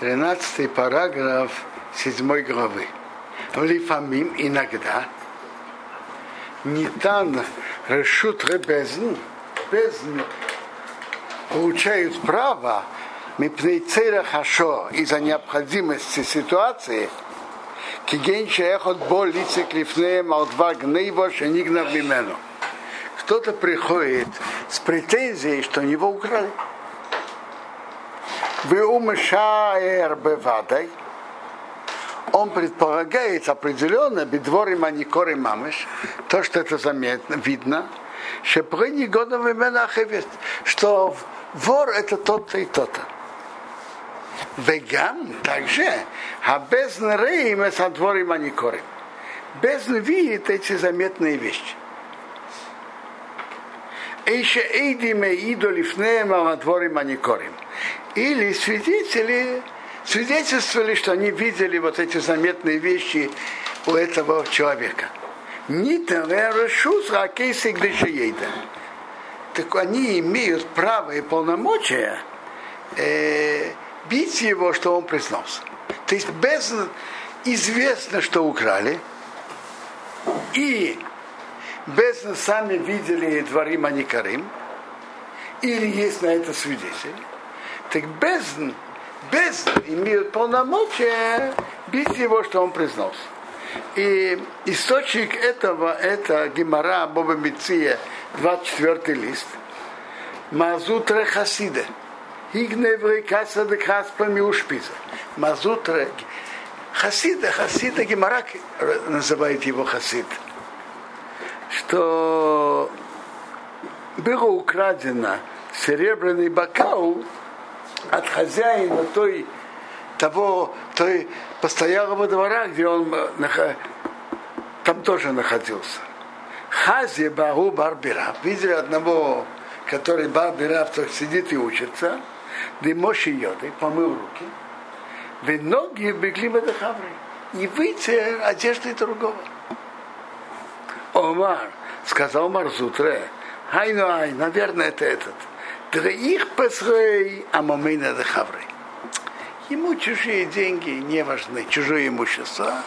13 параграф 7 главы. Лифамим иногда Нитан решут ребезн, безн получают право мипнейцера хашо из-за необходимости ситуации, кигенча эхот бол лице клифнеем алдва гнейво шенигнав мимену. Кто-то приходит с претензией, что него украли. Бевадой, он предполагает определенно бедворы маникоры мамыш, то, что это заметно, видно, что что вор это тот-то и тот-то. Вегам также, а без рейма со дворы маникоры. Без видит эти заметные вещи. Еще эйдиме идолифнеем а дворы маникорим. Или свидетели свидетельствовали, что они видели вот эти заметные вещи у этого человека. Так они имеют право и полномочия э, бить его, что он признался. То есть без известно, что украли, и без сами видели дворим Аникарим, или есть на это свидетель, так без без имеют полномочия бить его, что он признался. И источник этого это Гимара Боба Миция, 24 лист. Мазутре Хасиде. Игневры Касады Хаспами Ушпиза. Мазутре Хасида, Хасида Гимара называет его Хасид. Что было украдено серебряный бокал от хозяина той, того, той постоялого двора, где он там тоже находился. Хази Бару Барбира. Видели одного, который Барбира сидит и учится. Дымоши йоды, помыл руки. Вы ноги бегли в хавры. И вытер одежды другого. Омар, сказал Марзутре, ай ну ай, наверное, это этот. Троих пасрей, а мамейна хаврей. Ему чужие деньги не важны, чужое имущество.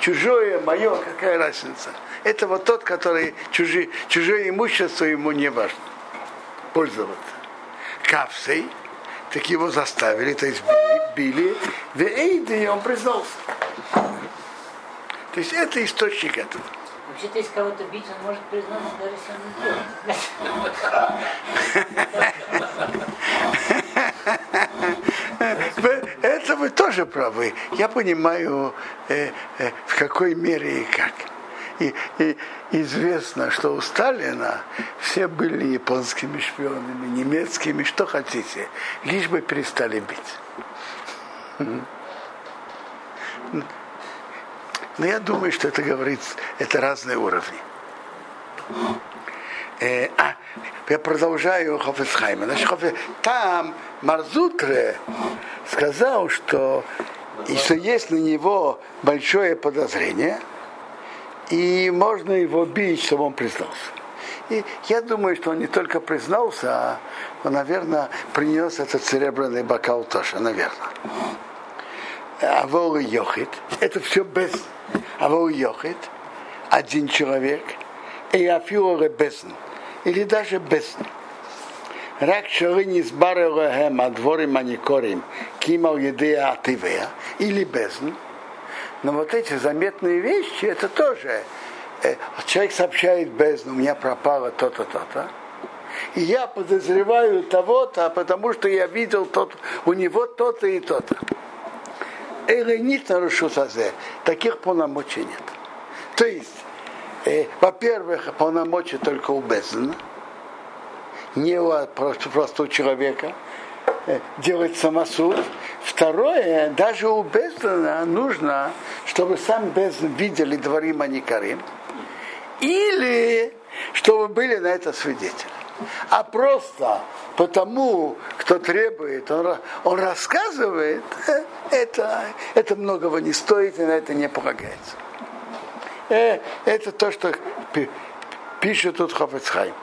Чужое, мое, какая разница? Это вот тот, который чужие, чужое имущество ему не важно пользоваться. Кавсей, так его заставили, то есть били, били, и он признался. То есть это источник этого. Вообще-то, если кого-то бить, он может признаться, даже если он не делает. Это вы тоже правы. Я понимаю, э, э, в какой мере и как. И, и известно, что у Сталина все были японскими шпионами, немецкими, что хотите, лишь бы перестали бить. Но я думаю, что это говорит, это разные уровни. Э, а, я продолжаю Хофесхайма. Значит, Хофе, там Марзутре сказал, что если есть на него большое подозрение, и можно его бить, чтобы он признался. И я думаю, что он не только признался, а он, наверное, принес этот серебряный бокал тоже, наверное. А волы йохит, это все без а вы уехает один человек, и афилу ребесн, или даже бесн. Рак шарини с барелахем, а дворим аникорим, кимал едея ативея, или безн. Но вот эти заметные вещи, это тоже э, человек сообщает бездну, у меня пропало то-то, то-то. И я подозреваю того-то, потому что я видел тот, у него то-то и то-то. Элейнит нарушил сазе. Таких полномочий нет. То есть, во-первых, полномочия только у Бездена, не у простого человека, э, делать самосуд. Второе, даже у Бездена нужно, чтобы сам Безден видели дворим Аникарим, или чтобы были на это свидетели. А просто потому, кто требует, он, он рассказывает, э, это, это многого не стоит и на это не полагается. Э, это то, что пишет тут Хофецхайм.